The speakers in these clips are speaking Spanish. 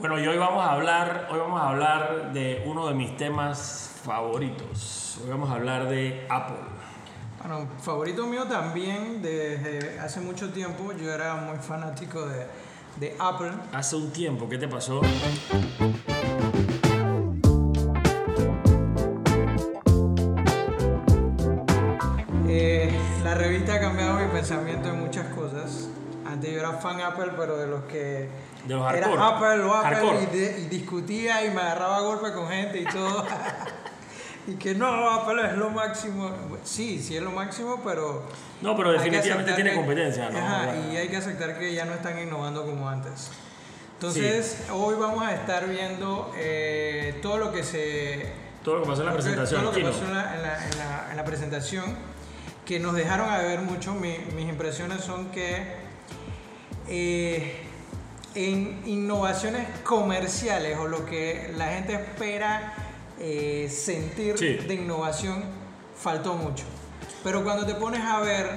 Bueno, y hoy vamos a hablar, hoy vamos a hablar de uno de mis temas favoritos. Hoy vamos a hablar de Apple. Bueno, favorito mío también desde hace mucho tiempo. Yo era muy fanático de, de Apple. Hace un tiempo, ¿qué te pasó? Eh, la revista ha cambiado mi pensamiento en muchas cosas. Antes yo era fan Apple, pero de los que De los era hardcore. Apple Hardcore. y, de- y discutía y me agarraba a golpe con gente y todo. y que no, Apple es lo máximo. Sí, sí es lo máximo, pero No, pero definitivamente tiene que- competencia, ¿no? Ajá, y hay que aceptar que ya no están innovando como antes. Entonces, hoy vamos a estar viendo eh, todo lo que se Todo lo que pasó en la presentación. Todo lo que pasó en la, en la- en la- en la presentación, que nos dejaron a ver mucho, mi- mis impresiones son que eh, en innovaciones comerciales o lo que la gente espera eh, sentir Sí. de innovación, faltó mucho. Pero cuando te pones a ver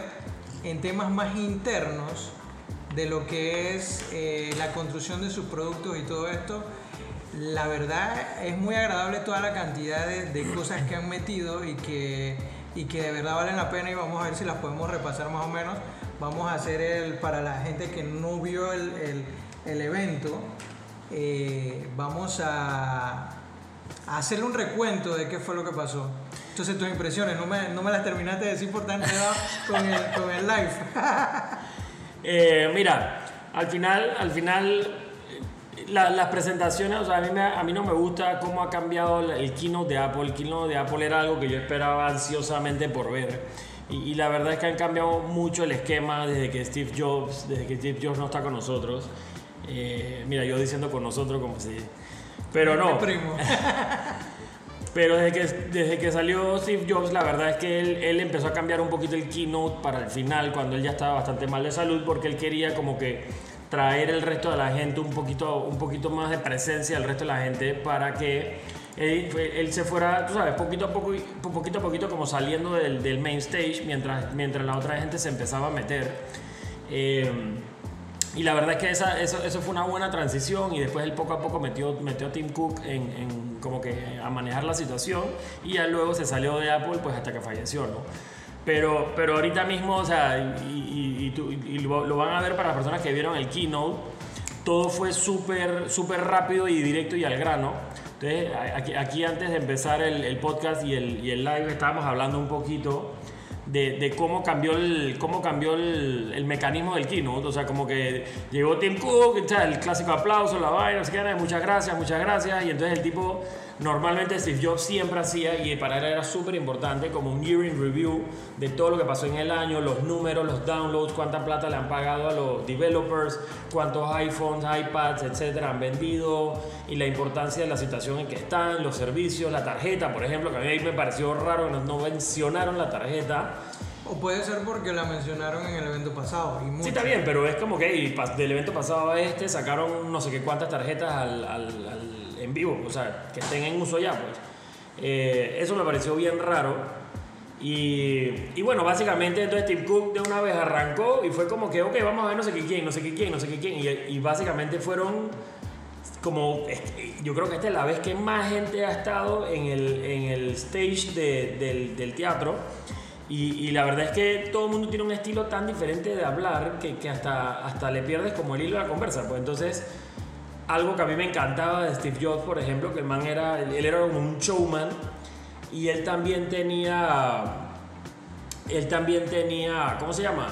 en temas más internos de lo que es eh, la construcción de sus productos y todo esto, la verdad es muy agradable toda la cantidad de, de cosas que han metido y que, y que de verdad valen la pena y vamos a ver si las podemos repasar más o menos. Vamos a hacer el, para la gente que no vio el, el- el evento, eh, vamos a, hacerle un recuento de qué fue lo que pasó. Entonces tus impresiones, no me, no me las terminaste de decir por tan con el, con el live. Eh, mira, al final, al final, la- las presentaciones, o sea, a mí, me- a mí no me gusta cómo ha cambiado el keynote de Apple. El keynote de Apple era algo que yo esperaba ansiosamente por ver. Y, y la verdad es que han cambiado mucho el esquema desde que Steve Jobs, desde que Steve Jobs no está con nosotros. Eh, mira, yo diciendo con nosotros como si... Pero no. Primo. Pero desde que, desde que salió Steve Jobs, la verdad es que él, él empezó a cambiar un poquito el keynote para el final, cuando él ya estaba bastante mal de salud, porque él quería como que traer el resto de la gente un poquito, un poquito más de presencia al resto de la gente para que él, él se fuera, tú sabes, poquito a poco, poquito a poquito como saliendo del, del main stage mientras, mientras la otra gente se empezaba a meter. Eh, y la verdad es que esa, eso, eso fue una buena transición y después él poco a poco metió, metió a Tim Cook en, en como que a manejar la situación y ya luego se salió de Apple pues hasta que falleció, ¿no? Pero, pero ahorita mismo, o sea, y, y- y y lo, lo van a ver para las personas que vieron el keynote, todo fue súper, súper rápido y directo y al grano. Entonces, aquí, aquí antes de empezar el, el podcast el, y el live estábamos hablando un poquito de, de cómo cambió, el, cómo cambió el, el mecanismo del keynote. O sea, como que llegó Tim Cook, el clásico aplauso, la vaina, no sé qué, muchas gracias, muchas gracias. Y entonces el tipo, normalmente Steve Jobs siempre hacía, y para él era súper importante, como un year in review de todo lo que pasó en el año, los números, los downloads, cuánta plata le han pagado a los developers, cuántos iPhones, iPads, etcétera, han vendido, y la importancia de la situación en que están, los servicios, la tarjeta, por ejemplo, que a mí me pareció raro que no mencionaron la tarjeta. O puede ser porque la mencionaron en el evento pasado. Y mucho. Sí, está bien, pero es como que y del evento pasado a este sacaron no sé qué cuántas tarjetas al, al- al- en vivo, o sea, que estén en uso ya, pues. Eh, eso me pareció bien raro. Y, y bueno, básicamente entonces Tim Cook de una vez arrancó y fue como que, ok, vamos a ver no sé qué quién, no sé qué quién, no sé qué quién. Y, y básicamente fueron como, yo creo que esta es la vez que más gente ha estado en el, en el stage de- del, del teatro. Y, y la verdad es que todo el mundo tiene un estilo tan diferente de hablar que, que hasta, hasta le pierdes como el hilo de la conversa. Pues entonces, algo que a mí me encantaba de Steve Jobs, por ejemplo, que el man era, él era como un showman y él también tenía, él también tenía, ¿cómo se llama?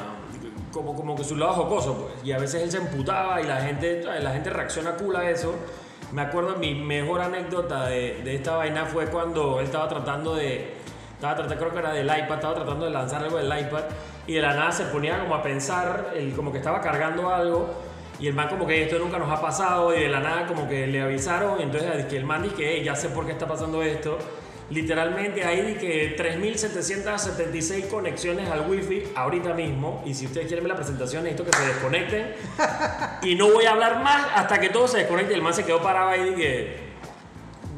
Como, como que su lado jocoso, pues. Y a veces él se emputaba y la gente, la gente reacciona cool a eso. Me acuerdo, mi mejor anécdota de, de esta vaina fue cuando él estaba tratando de, estaba tratando, creo que era del iPad, estaba tratando de lanzar algo del iPad y de la nada se ponía como a pensar, él como que estaba cargando algo y el man como que esto nunca nos ha pasado y de la nada como que le avisaron y entonces que el man dice que "Hey, ya sé por qué está pasando esto. Literalmente hay que 3.776 conexiones al wifi ahorita mismo y si ustedes quieren ver la presentación necesito que se desconecten y no voy a hablar más hasta que todo se desconecte. El man se quedó parado ahí y que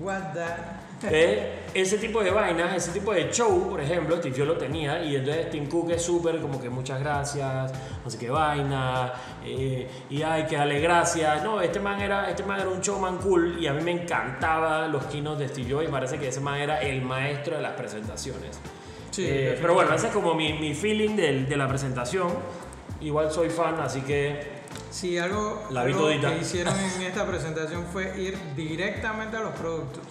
What the... Eh, ese tipo de vainas, ese tipo de show, por ejemplo, Steve Jobs lo tenía y entonces Tim Cook es súper como que muchas gracias, no sé qué vaina, eh, y ay, que dale gracias. No, este man, era, este man era un showman cool y a mí me encantaba los kinos de Steve Jobs y parece que ese man era el maestro de las presentaciones. Sí, Eh, pero bueno, ese es como mi, mi feeling del- de la presentación. Igual soy fan, así que Sí, algo, La algo que hicieron en esta presentación fue ir directamente a los productos.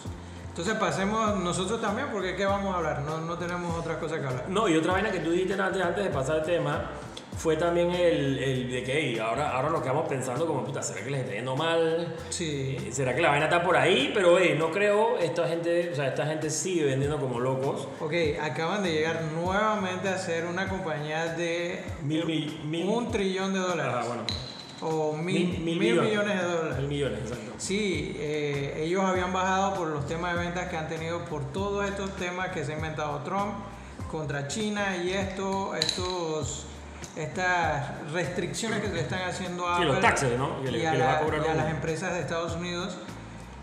Entonces pasemos nosotros también, porque ¿qué vamos a hablar? No, no tenemos otra cosa que hablar. No, y otra vaina que tú dijiste antes, antes de pasar el tema fue también el, el de que "Ey, ahora, ahora nos quedamos pensando como, puta, ¿será que les está yendo mal? Sí, Eh, ¿Será que la vaina está por ahí? Pero, hey, no creo, esta gente, o sea, esta gente sigue vendiendo como locos. ok, acaban de llegar nuevamente a ser una compañía de Mil, mil, mil- un trillón de dólares. Ajá, bueno. O mil, Mil- mil, mil millones. millones de dólares. Mil millones, exacto. Sí, eh, ellos habían bajado por los temas de ventas que han tenido por todos estos temas que se ha inventado Trump contra China y esto, estos, estas restricciones que se le están haciendo a Sí, los taxes, ¿no? Que le- y, a que le va a la- cobrar y a uno. las empresas de Estados Unidos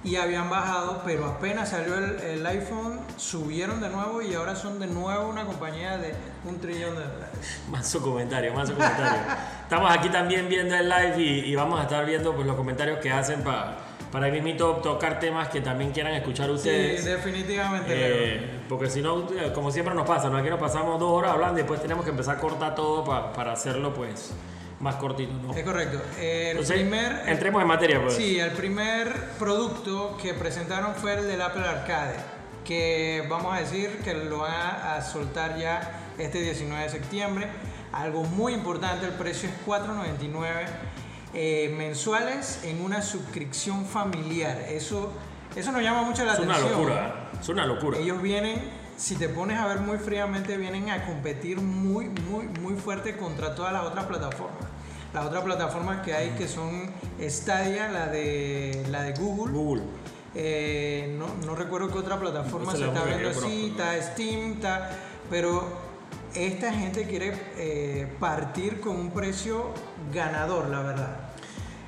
y habían bajado, pero apenas salió el, el iPhone, subieron de nuevo y ahora son de nuevo una compañía de un trillón de dólares. Más su comentario, más su comentario. Estamos aquí también viendo el live y, y vamos a estar viendo pues, los comentarios que hacen pa- para ahí mismito tocar temas que también quieran escuchar ustedes. Sí, definitivamente. Eh, porque si no, eh, como siempre nos pasa, ¿no? aquí nos pasamos dos horas hablando y después tenemos que empezar a cortar todo pa- para hacerlo pues más cortito, ¿no? Es correcto. El Entonces, primer, entremos en materia, pues. Sí, el primer producto que presentaron fue el del Apple Arcade, que vamos a decir que lo van a, soltar ya este 19 de septiembre. Algo muy importante, el precio es $4.99 eh, mensuales en una suscripción familiar. Eso, eso nos llama mucho la es una atención. locura, es una locura. Ellos vienen, si te pones a ver muy fríamente, vienen a competir muy, muy, muy fuerte contra todas las otras plataformas. Las otras plataformas que hay que son Stadia, la de, la de Google. Google. Eh, no, no recuerdo qué otra plataforma se está viendo así, está Steam, está, pero esta gente quiere eh, partir con un precio ganador, la verdad.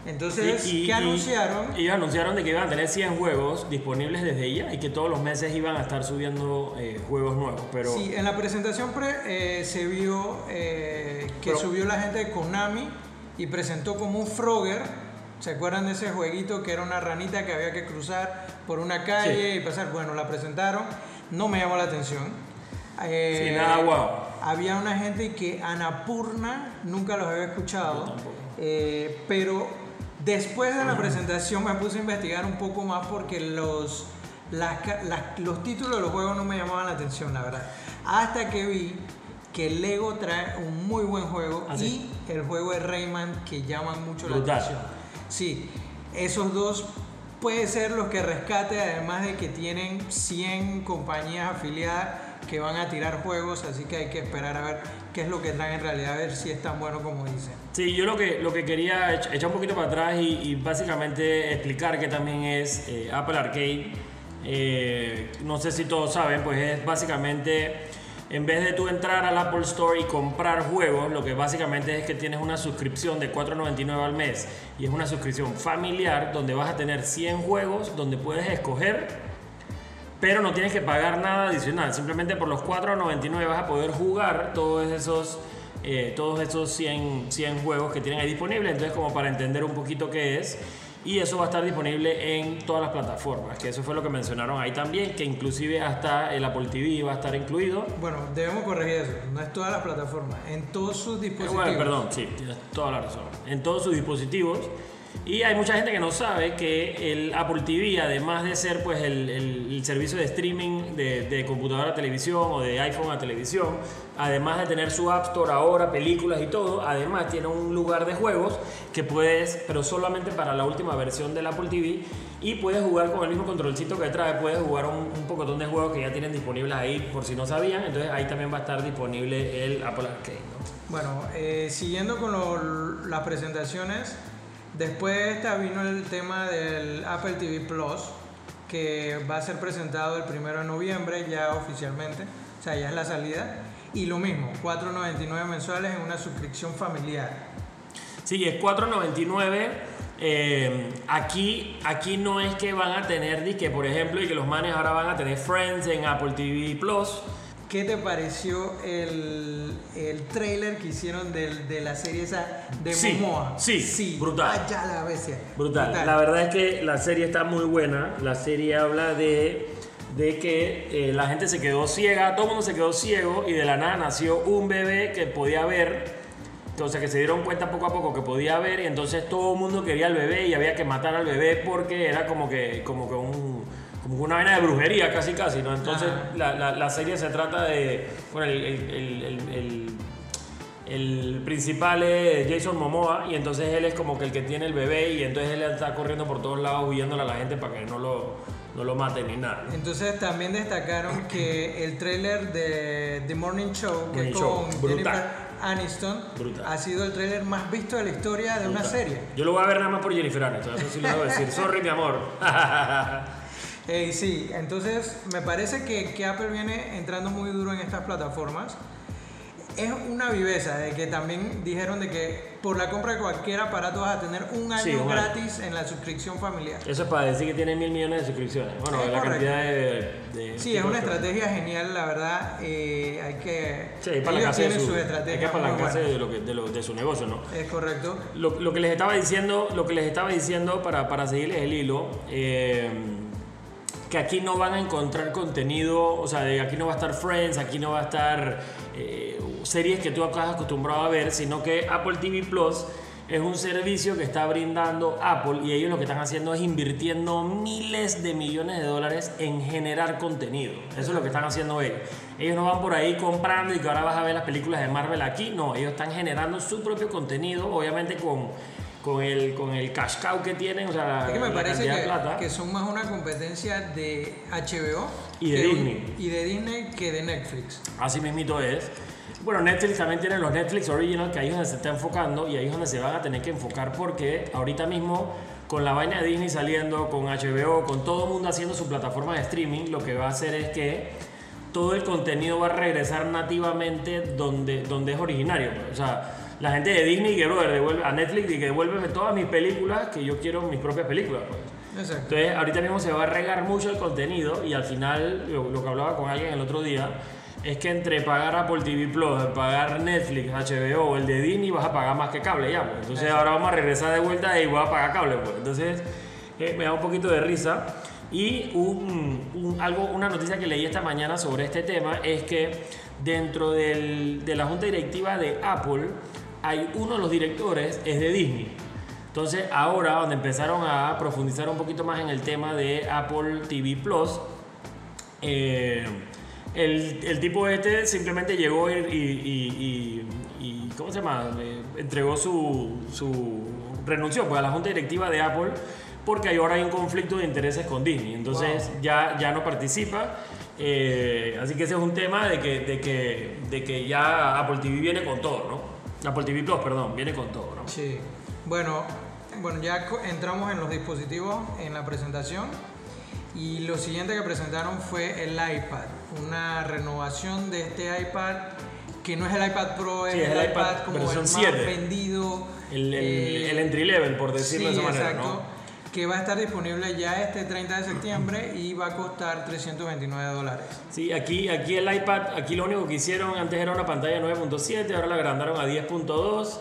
Entonces, Y- y- ¿qué y- anunciaron? Ellos anunciaron de que iban a tener 100 juegos disponibles desde ya y que todos los meses iban a estar subiendo eh, juegos nuevos. Pero Sí, en la presentación pre- eh, se vio eh, que subió la gente de Konami y presentó como un Frogger. ¿Se acuerdan de ese jueguito que era una ranita que había que cruzar por una calle Sí. y pasar? Bueno, la presentaron, no me llamó la atención. Eh, Sí, nada guau. Había una gente que Anapurna nunca los había escuchado, eh, pero después de la presentación me puse a investigar un poco más porque los, las ca- las- los títulos de los juegos no me llamaban la atención, la verdad. Hasta que vi que Lego trae un muy buen juego Ah, y el juego de Rayman que llaman mucho la atención. Sí, esos dos puede ser los que rescate, además de que tienen 100 compañías afiliadas que van a tirar juegos, así que hay que esperar a ver qué es lo que traen en realidad, a ver si es tan bueno como dicen. Sí, yo lo que, lo que quería ech- echar un poquito para atrás y, y básicamente explicar que también es eh, Apple Arcade. Eh, no sé si todos saben, pues es básicamente, en vez de tú entrar al Apple Store y comprar juegos, lo que básicamente es que tienes una suscripción de $4.99 al mes y es una suscripción familiar donde vas a tener 100 juegos donde puedes escoger pero no tienes que pagar nada adicional. Simplemente por los 4.99 vas a poder jugar todos esos, eh, todos esos 100, 100 juegos que tienen ahí disponibles. Entonces, como para entender un poquito qué es. Y eso va a estar disponible en todas las plataformas, que eso fue lo que mencionaron ahí también, que inclusive hasta el Apple TV va a estar incluido. Bueno, debemos corregir eso, no es todas las plataformas, en todos sus Eh, dispositivos. Bueno, perdón, sí, tienes toda la razón. En todos sus dispositivos. Y hay mucha gente que no sabe que el Apple TV, además de ser pues el, el- el servicio de streaming de, de computadora a televisión o de iPhone a televisión, además de tener su App Store ahora, películas y todo, además tiene un lugar de juegos que puedes, pero solamente para la última versión del Apple TV, y puedes jugar con el mismo controlcito que trae, puedes jugar un, un pocotón de juegos que ya tienen disponibles ahí por si no sabían, entonces ahí también va a estar disponible el Apple Arcade. ¿no? Bueno, eh, siguiendo con lo- las presentaciones, después de esta vino el tema del Apple TV Plus, que va a ser presentado el primero de noviembre ya oficialmente, o sea, ya es la salida. Y lo mismo, 4.99 mensuales en una suscripción familiar. Sí, es 4.99 Eh, aquí, aquí no es que van a tener, que por ejemplo, y que los manes ahora van a tener Friends en Apple TV Plus. ¿Qué te pareció el, el trailer que hicieron de, de la serie esa de Sí, Momoa? sí, brutal. Ah, ya la bestia. Brutal. La verdad es que la serie está muy buena. La serie habla de, de que eh, la gente se quedó ciega, todo el mundo se quedó ciego y de la nada nació un bebé que podía ver. O sea, que se dieron cuenta poco a poco que podía ver y entonces todo el mundo quería al bebé y había que matar al bebé porque era como que, como que un, una vaina de brujería casi casi, ¿no? Entonces la, la- la serie se trata de, bueno, el, el- el- el- principal es Jason Momoa y entonces él es como que el que tiene el bebé y entonces él está corriendo por todos lados huyéndole a la gente para que no lo, no lo maten ni nada. Entonces también destacaron que el tráiler de The Morning Show, que Morning es Show, con brutal. Jennifer Aniston, Brutal. ha sido el tráiler más visto de la historia de una serie. Yo lo voy a ver nada más por Jennifer Aniston, eso sí lo debo decir. Sorry, mi amor. Eh, sí, entonces me parece que, que Apple viene entrando muy duro en estas plataformas. Es una viveza de que también dijeron de que por la compra de cualquier aparato vas a tener un año Sí, gratis en la suscripción familiar. Eso es para decir que tiene mil millones de suscripciones. Bueno, Es la correcto. cantidad de... de- Sí, es una estrategia genial, la verdad. eh, hay que. Sí, para la ellos casa de su, hay que estrategias. muy apalancarse buenas. de, lo que, de, lo- de su negocio, ¿no? Es correcto. Lo, lo que les estaba diciendo, lo que les estaba diciendo para, para seguirles el hilo, eh, que aquí no van a encontrar contenido, o sea, de aquí no va a estar Friends, aquí no va a estar eh, series que tú estás acostumbrado a ver, sino que Apple TV Plus es un servicio que está brindando Apple y ellos lo que están haciendo es invirtiendo miles de millones de dólares en generar contenido. Eso es lo que están haciendo ellos. Ellos no van por ahí comprando y que ahora vas a ver las películas de Marvel aquí. No, ellos están generando su propio contenido, obviamente con, con, el, con el cash cow que tienen, o sea, Es que me la parece cantidad de que, plata. que son más una competencia de HBO Y de que Disney. y de Disney que de Netflix. Así mismito es. Bueno, Netflix también tiene los Netflix Original, que ahí es donde se está enfocando y ahí es donde se van a tener que enfocar porque ahorita mismo con la vaina de Disney saliendo, con HBO, con todo el mundo haciendo su plataforma de streaming, lo que va a hacer es que todo el contenido va a regresar nativamente donde, donde es originario. O sea, la gente de Disney que, brother, devuelve a Netflix y que devuélveme todas mis películas, que yo quiero mis propias películas. Pues. Exacto. Entonces, ahorita mismo se va a regar mucho el contenido y al final, lo, lo que hablaba con alguien el otro día, es que entre pagar Apple TV Plus, pagar Netflix, HBO o el de Disney, vas a pagar más que cable ya. Pues. Entonces, ahora vamos a regresar de vuelta y voy a pagar cable. Pues. Entonces, eh, me da un poquito de risa. Y un, un- algo, una noticia que leí esta mañana sobre este tema es que dentro del- de la junta directiva de Apple, hay uno de los directores es de Disney. Entonces ahora donde empezaron a profundizar un poquito más en el tema de Apple TV Plus, eh, el, el tipo este simplemente llegó y, y- y- y- ¿cómo se llama? Eh, entregó su, su renunció pues, a la junta directiva de Apple porque ahora hay un conflicto de intereses con Disney. Entonces ya, ya no participa. Eh, así que ese es un tema de que, de, que, de que ya Apple TV viene con todo, ¿no? Apple TV Plus, perdón, viene con todo, ¿no? Sí. Bueno, bueno, ya entramos en los dispositivos en la presentación y lo siguiente que presentaron fue el iPad, una renovación de este iPad que no es el iPad Pro, Sí, es es el el iPad como el más 7. vendido. El, el, eh, el entry level, por decirlo sí, de esa manera, exacto, ¿no? Que va a estar disponible ya este 30 de septiembre y va a costar 329 dólares. Sí, aquí, aquí el iPad, aquí lo único que hicieron antes era una pantalla 9.7, ahora la agrandaron a 10.2.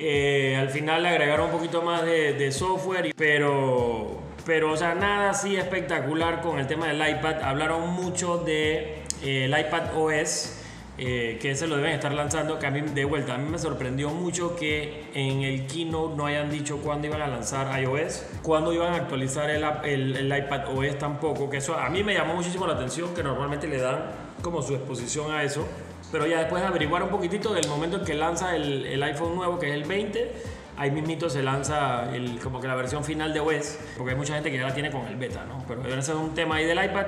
Eh, al final le agregaron un poquito más de, software, pero, pero, o sea, nada así espectacular con el tema del iPad. Hablaron mucho de eh, el iPad OS, eh, que ese lo deben estar lanzando, que a mí de vuelta, a mí me sorprendió mucho que en el keynote no hayan dicho cuándo iban a lanzar iOS, cuándo iban a actualizar el, el, el iPad OS tampoco, que eso a mí me llamó muchísimo la atención, que normalmente le dan como su exposición a eso, pero ya después de averiguar un poquitito del momento en que lanza el, el iPhone nuevo, que es el 20, ahí mismito se lanza el, como que la versión final de OS, porque hay mucha gente que ya la tiene con el beta, ¿no? Pero ese es un tema ahí del iPad.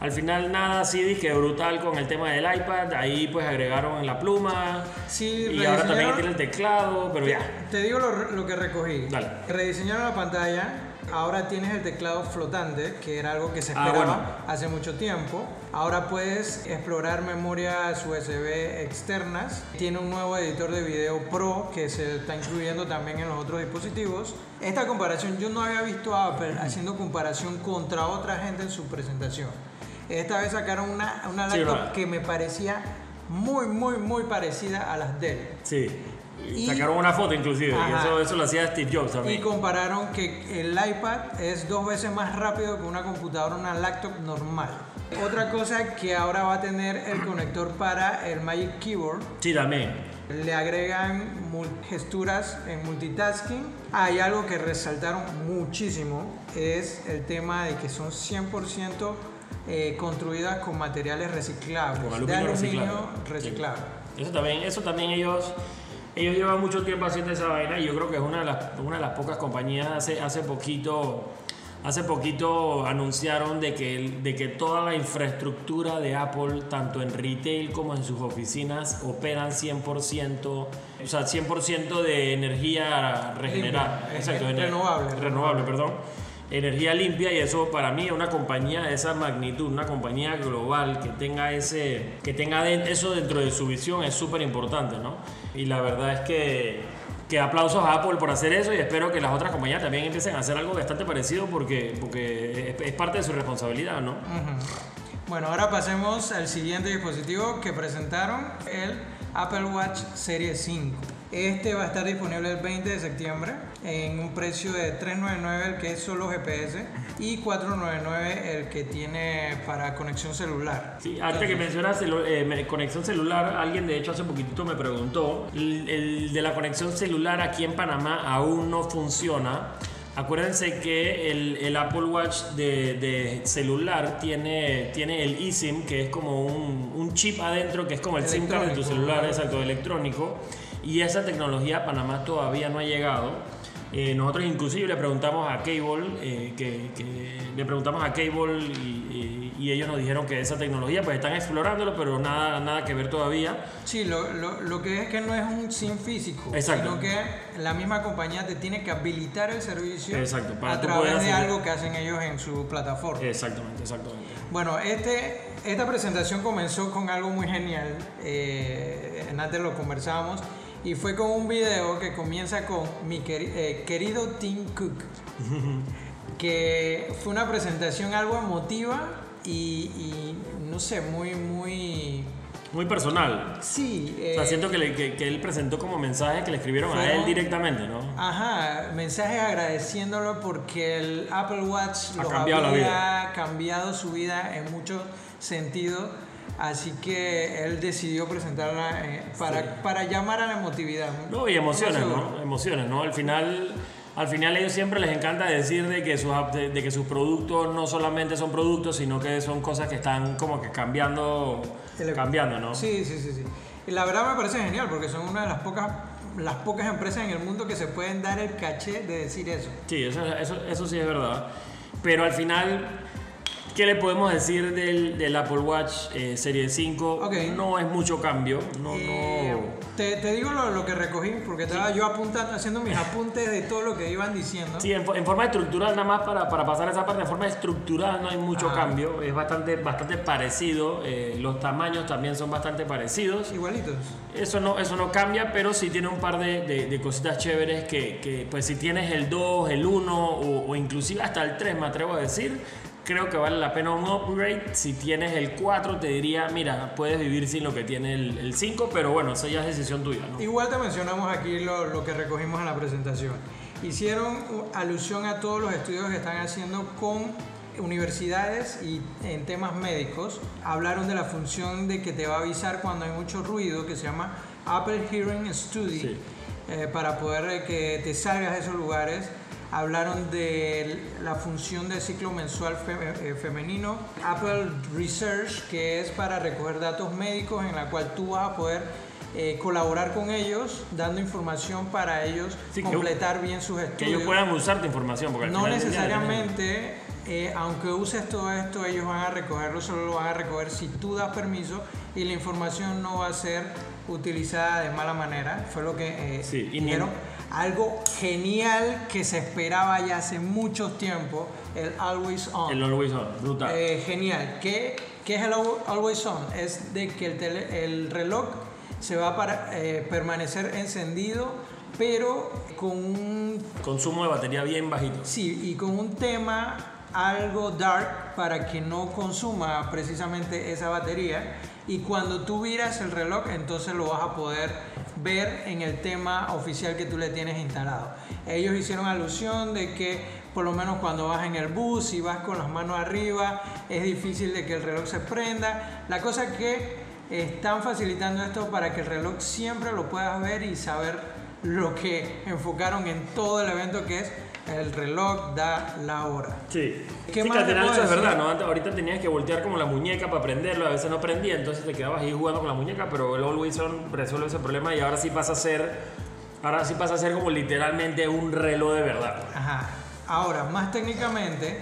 Al final nada así dije brutal con el tema del iPad, ahí pues agregaron la pluma Sí, y ahora también tiene el teclado, pero ya. Te digo lo, lo que recogí. Dale. Rediseñaron la pantalla, Ahora tienes el teclado flotante, que era algo que se Ah, esperaba bueno. hace mucho tiempo. Ahora puedes explorar memorias USB externas. Tiene un nuevo editor de video Pro que se está incluyendo también en los otros dispositivos. Esta comparación, yo no había visto a Apple haciendo comparación contra otra gente en su presentación. Esta vez sacaron una, una laptop que me parecía muy, muy, muy parecida a las Dell. Sí. Y- Sacaron una foto inclusive, y eso, eso lo hacía Steve Jobs Y también. compararon que el iPad es dos veces más rápido que una computadora, una laptop normal. Otra cosa que ahora va a tener el conector para el Magic Keyboard. Sí, también. Le agregan gesturas en multitasking. Hay algo que resaltaron muchísimo, es el tema de que son 100% eh, construidas con materiales reciclables. Con de aluminio reciclable. reciclable. Eso también, eso también ellos, ellos llevan mucho tiempo haciendo esa vaina y yo creo que es una de las, una de las pocas compañías hace, hace poquito. Hace poquito anunciaron de que, de que toda la infraestructura de Apple, tanto en retail como en sus oficinas, operan 100%, o sea, 100% de energía regenerada. Limpia, Exacto, renovable. Renovable, perdón. Energía limpia y eso para mí una compañía de esa magnitud, una compañía global que tenga ese que tenga eso dentro de su visión es súper importante, ¿no? Y la verdad es que que aplausos a Apple por hacer eso y espero que las otras compañías también empiecen a hacer algo bastante parecido porque porque es, parte de su responsabilidad, ¿no? Bueno, ahora pasemos al siguiente dispositivo que presentaron, el Apple Watch Serie 5. Este va a estar disponible el 20 de septiembre en un precio de 399 el que es solo GPS y 499 el que tiene para conexión celular. Sí, ahorita que mencionas celu- eh, conexión celular, alguien de hecho hace poquitito me preguntó, el, el de la conexión celular aquí en Panamá aún no funciona. Acuérdense que el, el Apple Watch de, de celular tiene, tiene el eSIM, que es como un, un chip adentro, que es como el SIM card de tu celular, exacto, electrónico. Y esa tecnología a Panamá todavía no ha llegado. Eh, nosotros inclusive le preguntamos a Cable, eh, que, que le preguntamos a Cable y, y- y ellos nos dijeron que esa tecnología pues están explorándolo, pero nada, nada que ver todavía. Sí, lo, lo, lo que es que no es un SIM físico, Exacto. sino que la misma compañía te tiene que habilitar el servicio Exacto, para a través de hacer- algo que hacen ellos en su plataforma. Exactamente, exactamente. Bueno, este, esta presentación comenzó con algo muy genial. eh, antes lo conversábamos. Y fue con un video que comienza con mi queri- eh, querido Tim Cook. que fue una presentación algo emotiva y, y no sé, muy, muy... Muy personal. Sí. O sea, eh, siento que, le- que- que él presentó como mensaje que le escribieron a él directamente, ¿no? Ajá, mensajes agradeciéndolo porque el Apple Watch Ha los cambiado la había cambiado su vida en muchos sentidos. Así que él decidió presentarla eh, para, para llamar a la emotividad. No, y emociones. ¿no? Emociones, ¿no? Al final, al final ellos siempre les encanta decir de que, sus, de, de que sus productos no solamente son productos, sino que son cosas que están como que cambiando, El- cambiando, ¿no? Sí, sí, sí, sí. Y la verdad me parece genial porque son una de las pocas, las pocas empresas en el mundo que se pueden dar el caché de decir eso. Sí, eso, eso, eso sí es verdad. Pero al final, ¿qué le podemos decir del, del Apple Watch eh, Serie 5? Ok. No es mucho cambio. No, Eh, no. te, te digo lo, lo que recogí porque estaba yo apuntando, haciendo mis apuntes de todo lo que iban diciendo. Sí, en, en forma estructural, nada más para, para pasar esa parte, en forma estructural no hay mucho Ah. cambio, es bastante, bastante parecido, eh, los tamaños también son bastante parecidos. Igualitos. Eso no, eso no cambia, pero sí tiene un par de, de- de cositas chéveres que, que, pues si tienes el 2, el 1 o, o inclusive hasta el 3 me atrevo a decir, creo que vale la pena un upgrade. Si tienes el 4 te diría, mira, puedes vivir sin lo que tiene el, el 5, pero bueno, eso ya es decisión tuya, ¿no? Igual te mencionamos aquí lo, lo que recogimos en la presentación. Hicieron alusión a todos los estudios que están haciendo con universidades y en temas médicos. Hablaron de la función de que te va a avisar cuando hay mucho ruido, que se llama Apple Hearing Study, Sí. eh, para poder que te salgas de esos lugares. Hablaron de la función del ciclo mensual eh, femenino, Apple Research, que es para recoger datos médicos en la cual tú vas a poder eh, colaborar con ellos, dando información para ellos Sí, que- completar bien sus Que estudios. ellos puedan usar tu información, porque al No final necesariamente, eh, aunque uses todo esto, ellos van a recogerlo, solo lo van a recoger si tú das permiso y la información no va a ser utilizada de mala manera, fue lo que eh, Sí, y dijeron. Algo genial que se esperaba ya hace mucho tiempo, el Always On. El Always On, brutal. Eh, genial. ¿Qué, ¿Qué, es el Always On? Es de que el, el reloj se va a para, eh, permanecer encendido, pero con un... Consumo de batería bien bajito. Sí, y con un tema algo dark para que no consuma precisamente esa batería y cuando tú viras el reloj entonces lo vas a poder ver en el tema oficial que tú le tienes instalado. Ellos hicieron alusión de que por lo menos cuando vas en el bus y vas con las manos arriba es difícil de que el reloj se prenda. La cosa que están facilitando esto para que el reloj siempre lo puedas ver y saber lo que enfocaron en todo el evento que es el reloj da la hora. Sí. ¿Qué sí, que eso es verdad, ¿no? Ahorita tenías que voltear como la muñeca para prenderlo, a veces no prendía, entonces te quedabas ahí jugando con la muñeca, pero el Always On resuelve ese problema y ahora sí pasa a ser, ahora sí pasa a ser como literalmente un reloj de verdad. Ajá. Ahora, más técnicamente,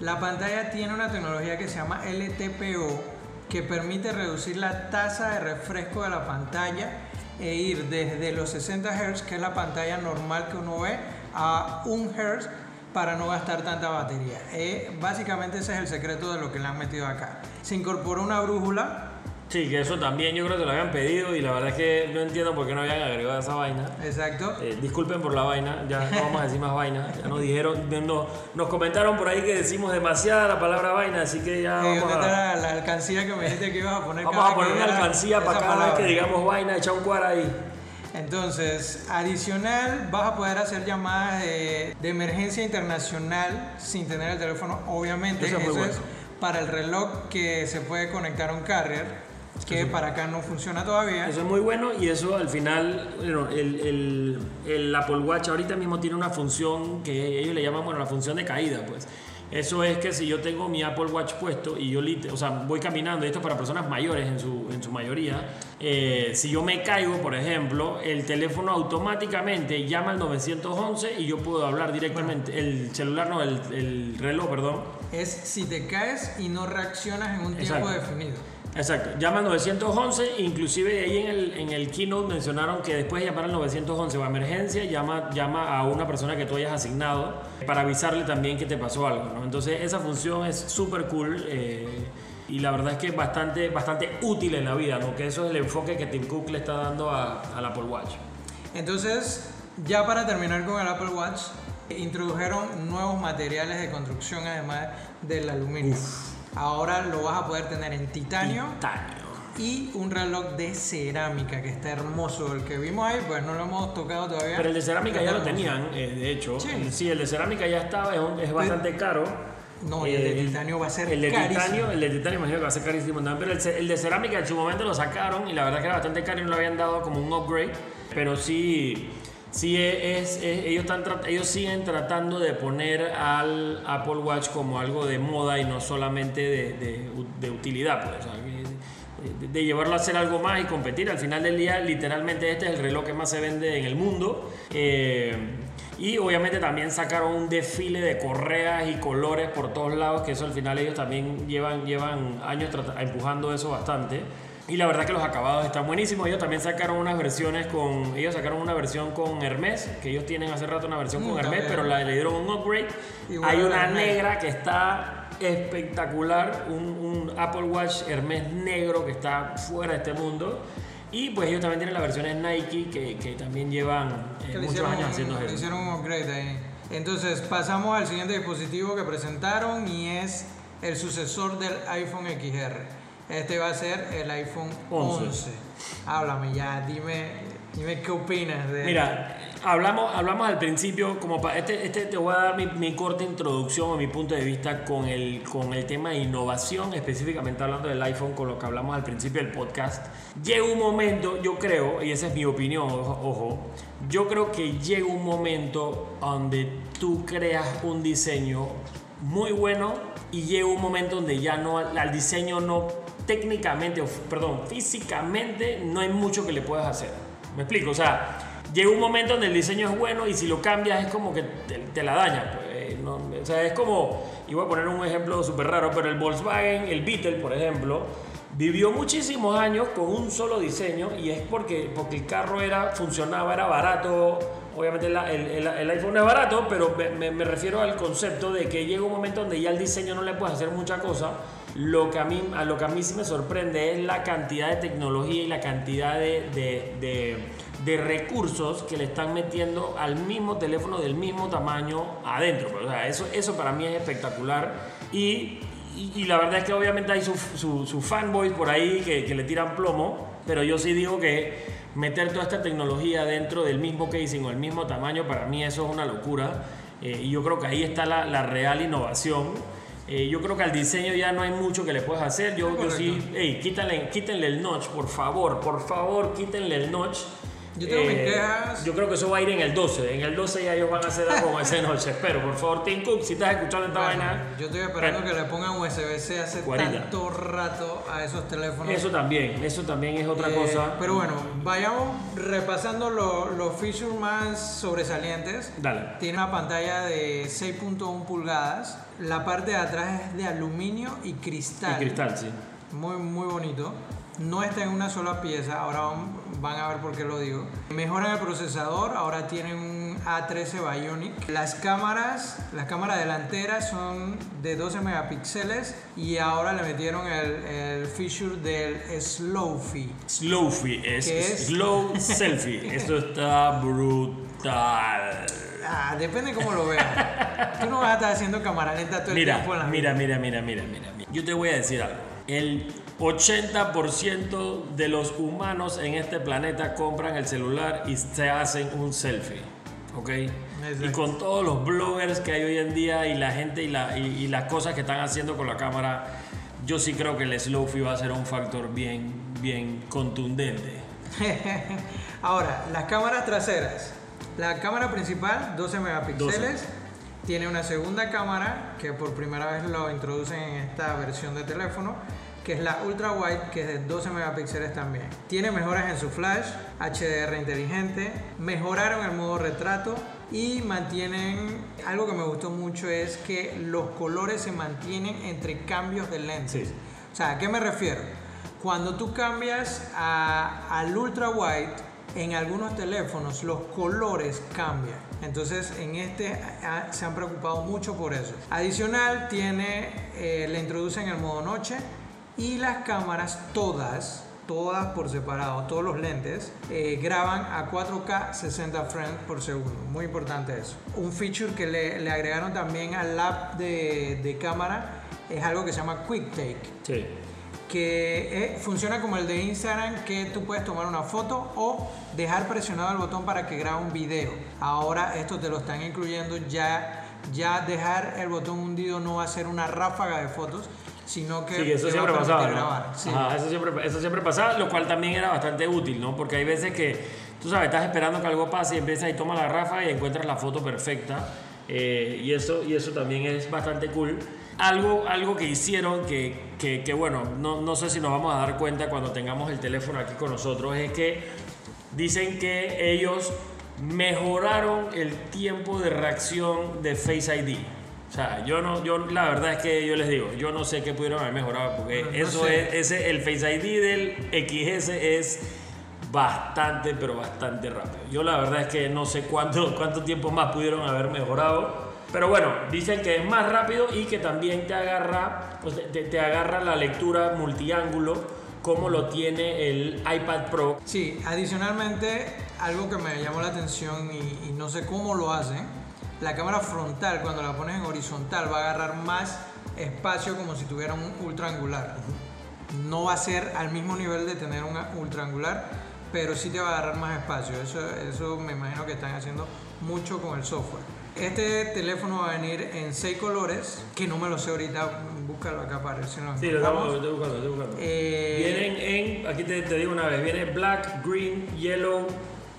la pantalla tiene una tecnología que se llama LTPO que permite reducir la tasa de refresco de la pantalla e ir desde los 60 Hz, que es la pantalla normal que uno ve, a 1 Hz para no gastar tanta batería. Eh, básicamente ese es el secreto de lo que le han metido acá. Se incorporó una brújula. Sí, que eso también yo creo que lo habían pedido y la verdad es que no entiendo por qué no habían agregado esa vaina. Exacto. Eh, disculpen por la vaina, ya no vamos a decir más vaina. Ya nos dijeron, nos comentaron por ahí que decimos demasiada la palabra vaina, así que ya eh, vamos a... La, alcancía que me dijiste que ibas a poner. Vamos a poner una alcancía para cada vez que digamos vaina, echa un cuar ahí. Entonces, adicional, vas a poder hacer llamadas de, emergencia internacional sin tener el teléfono, obviamente. Eso, es, para el reloj que se puede conectar a un carrier que para acá no funciona todavía. Eso es muy bueno y eso al final, el, el, el, Apple Watch ahorita mismo tiene una función que ellos le llaman, bueno, la función de caída, pues. Eso es que si yo tengo mi Apple Watch puesto y yo o sea, voy caminando, y esto es para personas mayores en su, en su mayoría, eh, si yo me caigo, por ejemplo, el teléfono automáticamente llama al 911 y yo puedo hablar directamente, el celular no, el, el, reloj, perdón. Es si te caes y no reaccionas en un tiempo definido. Exacto, llama al 911, inclusive ahí en el, en el keynote mencionaron que después de llamar al 911 o emergencia, llama, llama a una persona que tú hayas asignado para avisarle también que te pasó algo. ¿no? Entonces esa función es súper cool eh, y la verdad es que es bastante, bastante útil en la vida, ¿no? que eso es el enfoque que Tim Cook le está dando al Apple Watch. Entonces, ya para terminar con el Apple Watch, introdujeron nuevos materiales de construcción además del aluminio. Ahora lo vas a poder tener en titanio. Y un reloj de cerámica que está hermoso. El que vimos ahí, pues no lo hemos tocado todavía. Pero el de cerámica ya lo tenían, eh, de hecho. Sí. el de cerámica ya estaba, es, bastante caro. No, y el de titanio va a ser el de carísimo. Titanio, el de titanio imagino que va a ser carísimo también. Pero el, el, de cerámica en su momento lo sacaron y la verdad que era bastante caro y no lo habían dado como un upgrade. Pero sí Sí, es, ellos, están, ellos siguen tratando de poner al Apple Watch como algo de moda y no solamente de, utilidad, pues, de, llevarlo a hacer algo más y competir. Al final del día, literalmente este es el reloj que más se vende en el mundo. Eh, y obviamente también sacaron un desfile de correas y colores por todos lados, que eso al final ellos también llevan, llevan años empujando eso bastante. Y la verdad que los acabados están buenísimos. Ellos también sacaron unas versiones con. Ellos sacaron una versión con Hermes, que ellos tienen hace rato una versión con mm, Hermes, pero la, le dieron un upgrade. Hay una negra que está espectacular, un, Apple Watch Hermes negro que está fuera de este mundo. Y pues ellos también tienen las versiones Nike que, que también llevan eh, muchos años haciendo eso. Hicieron un upgrade ahí. Entonces pasamos al siguiente dispositivo que presentaron y es el sucesor del iPhone XR. Este va a ser el iPhone 11. Háblame ya, dime, dime qué opinas de Mira, hablamos, hablamos al principio, como para este, este te voy a dar mi, corta introducción o mi punto de vista con el, con el tema de innovación, específicamente hablando del iPhone, con lo que hablamos al principio del podcast. Llega un momento, yo creo, y esa es mi opinión, ojo, yo creo que llega un momento donde tú creas un diseño muy bueno y llega un momento donde ya no, al diseño no técnicamente, perdón, físicamente no hay mucho que le puedas hacer. ¿Me explico? O sea, llega un momento donde el diseño es bueno y si lo cambias es como que te, la daña. Pues, o sea, es como, y voy a poner un ejemplo súper raro, pero el Volkswagen, el Beetle, por ejemplo, vivió muchísimos años con un solo diseño y es porque, porque el carro era, funcionaba, era barato, Obviamente el, el- el iPhone es barato, pero me, refiero al concepto de que llega un momento donde ya el diseño no le puedes hacer mucha cosa. Lo que a mí, a lo que a mí sí me sorprende es la cantidad de tecnología y la cantidad de, de- recursos que le están metiendo al mismo teléfono del mismo tamaño adentro. O eso, eso para mí es espectacular. Y, y- la verdad es que obviamente hay sus su, su fanboys por ahí que le tiran plomo, pero yo sí digo que meter toda esta tecnología dentro del mismo casing o el mismo tamaño, para mí eso es una locura. Eh, y yo creo que ahí está la, la real innovación. Eh, yo creo que al diseño ya no hay mucho que le puedas hacer. Yo, yo sí, hey, quítenle, quítenle el notch, por favor, por favor, quítenle el notch. Yo tengo mis Eh, quejas. Yo creo que eso va a ir en el 12. En el 12 ya ellos van a hacer algo con ese notch. Espero, por favor, Tim Cook, si estás escuchando esta Bueno, vaina. yo estoy esperando que le pongan USB-C hace tanto rato a esos teléfonos. Eso también, eso también es otra Eh, cosa. Pero bueno, vayamos repasando lo- los features más sobresalientes. Dale. Tiene una pantalla de 6.1 pulgadas. La parte de atrás es de aluminio y cristal. Y cristal, sí. Muy, muy bonito. No está en una sola pieza, ahora van, a ver por qué lo digo. Mejoran el procesador, ahora tienen un A13 Bionic. Las cámaras, las cámaras delanteras son de 12 megapíxeles y ahora le metieron el, el feature del Slowfie. Slowfie es, ¿Qué es? slow selfie. Esto está brutal. Ah, depende cómo lo veas. Tú no vas a estar haciendo cámara lenta todo el Mira, tiempo en la mira, mira, mira, mira, mira. mira. Yo te voy a decir algo. El 80% de los humanos en este planeta compran el celular y se hacen un selfie. ¿Ok? Y Exacto. con todos los bloggers que hay hoy en día y la gente y, la, y, y las cosas que están haciendo con la cámara, yo sí creo que el Slowfie va a ser un factor bien, bien contundente. Ahora, las cámaras traseras. La cámara principal, 12 megapíxeles. Tiene una segunda cámara que por primera vez lo introducen en esta versión de teléfono, que es la ultra wide, que es de 12 megapíxeles también. Tiene mejoras en su flash, HDR inteligente, mejoraron el modo retrato y mantienen algo que me gustó mucho es que los colores se mantienen entre cambios de lentes. Sí. O sea, ¿a qué me refiero? Cuando tú cambias a- al ultra wide, en algunos teléfonos los colores cambian. Entonces, en este ah, se han preocupado mucho por eso. Adicional, tiene, eh, le introducen el modo noche y las cámaras todas, todas por separado, todos los lentes, eh, graban a 4K 60 frames por segundo. Muy importante eso. Un feature que le, le agregaron también al app de, de cámara es algo que se llama Quick Take Sí. que eh, funciona como el de Instagram, que tú puedes tomar una foto o dejar presionado el botón para que grabe un video. Ahora esto te lo están incluyendo ya, ya dejar el botón hundido no va a ser una ráfaga de fotos, sino que Sí, eso siempre pasaba, ¿no? grabar. Sí. Ajá, eso siempre, eso siempre pasaba, lo cual también era bastante útil, ¿no? Porque hay veces que, tú sabes, estás esperando que algo pase y empiezas y tomas la rafa y encuentras la foto perfecta. eh, y, eso, y eso también es bastante cool. Algo, algo que hicieron que, que, que, bueno, no, no sé si nos vamos a dar cuenta cuando tengamos el teléfono aquí con nosotros, es que dicen que ellos mejoraron el tiempo de reacción de Face ID. O sea, yo no, yo la verdad es que yo les digo, yo no sé qué pudieron haber mejorado porque No, no eso sé. es, ese, el Face ID del XS es bastante, pero bastante rápido. Yo la verdad es que no sé cuánto, cuánto tiempo más pudieron haber mejorado. Pero bueno, dicen que es más rápido y que también te agarra, pues, te, te agarra la lectura multiángulo como lo tiene el iPad Pro. Sí, adicionalmente, algo que me llamó la atención y, y no sé cómo lo hacen, la cámara frontal cuando la pones en horizontal va a agarrar más espacio como si tuviera un ultra angular. No va a ser al mismo nivel de tener un ultra angular, pero sí te va a agarrar más espacio. Eso, eso me imagino que están haciendo mucho con el software. Este teléfono va a venir en seis colores, que no me lo sé ahorita, búscalo acá para ver si Sí, lo estamos estoy buscando, estoy buscando. Eh, Vienen en, aquí te, te digo una vez, viene black, green, yellow,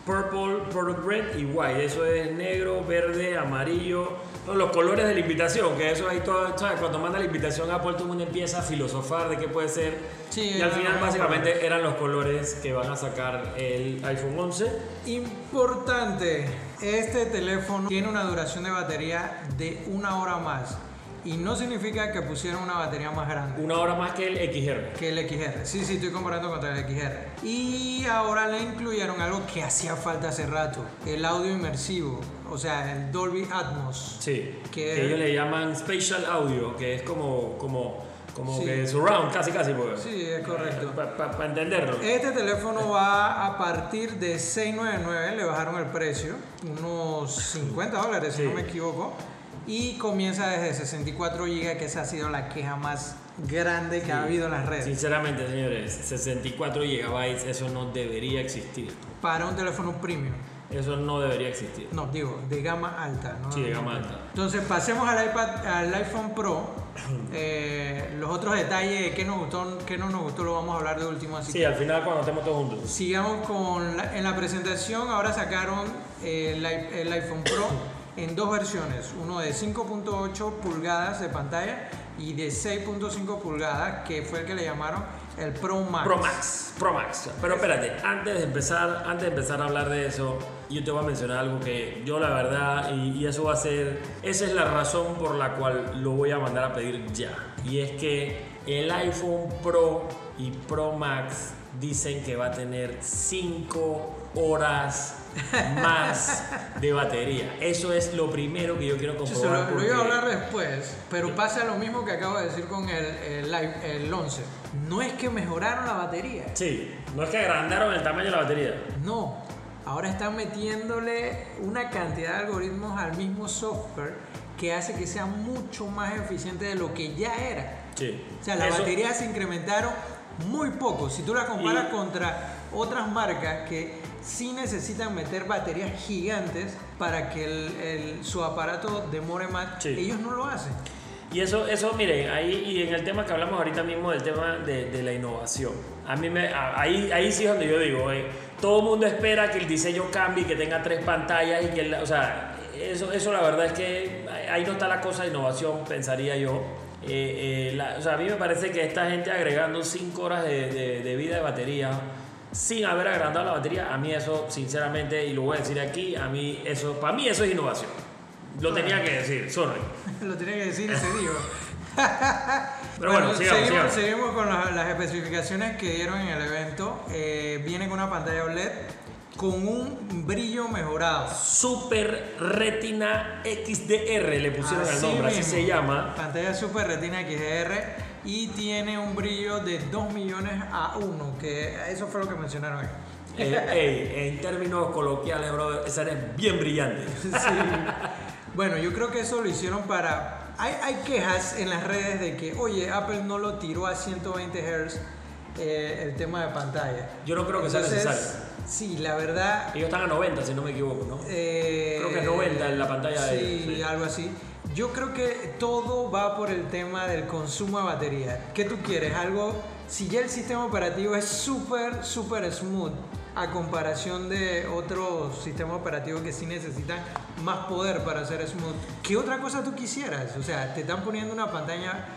purple, product red y white. Eso es negro, verde, amarillo. Son los colores de la invitación, que eso ahí todo, ¿sabes? Cuando manda la invitación a Apple, todo el mundo empieza a filosofar de qué puede ser. Sí, y al final básicamente eran los colores que van a sacar el iPhone 11. Importante, este teléfono tiene una duración de batería de una hora más. Y no significa que pusieron una batería más grande Una hora más que el XR. que el XR. Sí, sí, estoy comparando contra el XR. Y ahora le incluyeron algo que hacía falta hace rato, el audio inmersivo, o sea, el Dolby Atmos. Sí. Que- Que ellos le llaman Spatial Audio, que es como, como, como Sí. que surround, casi, casi. Pues. Sí, es correcto. Para entenderlo. Este teléfono va a partir de 699, le bajaron el precio, unos 50 dólares si Sí. no me equivoco, y comienza desde 64 GB, que esa ha sido la queja más grande que ha habido en las redes. Sinceramente, señores, 64 GB, eso no debería existir. Para un teléfono premium. Eso no debería existir. No, digo, de gama alta. ¿no? Sí, de gama alta. Entonces, pasemos al iPad, al iPhone Pro. Eh, los otros detalles, qué nos gustó, qué no nos gustó, lo vamos a hablar de último. Así Sí, al final cuando estemos todos juntos. Sigamos con la- en la presentación. Ahora sacaron eh, el, el iPhone Pro en dos versiones, uno de 5.8 pulgadas de pantalla y de 6.5 pulgadas, que fue el que le llamaron el Pro Max. Pro Max, Pro Max. Pero espérate, antes de empezar, antes de empezar a hablar de eso, yo te voy a mencionar algo que yo la verdad, y, y eso va a ser, esa es la razón por la cual lo voy a mandar a pedir ya. Y es que el iPhone Pro y Pro Max dicen que va a tener 5 horas más de batería. Eso es lo primero que yo quiero comprobar. lo, lo iba a hablar después, pero pasa lo mismo que acabo de decir con el, el, el 11. No es que mejoraron la batería, Sí, no es que agrandaron el tamaño de la batería. no. Ahora están metiéndole una cantidad de algoritmos al mismo software que hace que sea mucho más eficiente de lo que ya era. Sí. O sea, las Eso- baterías se incrementaron muy poco. Si tú la comparas Y- contra otras marcas que sí necesitan meter baterías gigantes para que el- el- su aparato demore más, Sí. ellos no lo hacen. Y eso, eso, miren, ahí y en el tema que hablamos ahorita mismo del tema de, de la innovación. A mí me, ahí, ahí sí es donde yo digo, eh, todo el mundo espera que el diseño cambie, que tenga tres pantallas y que, el- o sea, eso, eso la verdad es que ahí no está la cosa de innovación, pensaría yo. Eh, eh, la- o sea, a mí me parece que esta gente agregando 5 horas de, de- de vida de batería sin haber agrandado la batería, a mí eso, sinceramente, y lo voy a decir aquí, a mí eso, para mí eso es innovación. Lo tenía que decir, sorry. lo tenía que decir y se dijo. Pero bueno, sigamos, seguimos, sigamos. seguimos con la- las especificaciones que dieron en el evento. Eh, viene con una pantalla OLED con un brillo mejorado. Super Retina XDR le pusieron el Así nombre, así mismo. se llama. Pantalla Super Retina XDR y tiene un brillo de 2 millones a 1, que eso fue lo que mencionaron ahí. Eh, ey, en términos coloquiales, bro, esa eres bien brillante. Sí. Bueno, yo creo que eso lo hicieron para... Hay, hay quejas en las redes de que, oye, Apple no lo tiró a 120 Hz eh, el tema de pantalla. Yo no creo que sea necesario. Sí, la verdad... Ellos están a 90, si no me equivoco, ¿no? eh, Creo que es 90 en la pantalla de Sí, ellos, sí. algo así. Yo creo que todo va por el tema del consumo de batería. ¿Qué tú quieres? Algo... Si ya el sistema operativo es súper, súper smooth a comparación de otros sistemas operativos que sí necesitan más poder para ser smooth, ¿qué otra cosa tú quisieras? O sea, te están poniendo una pantalla,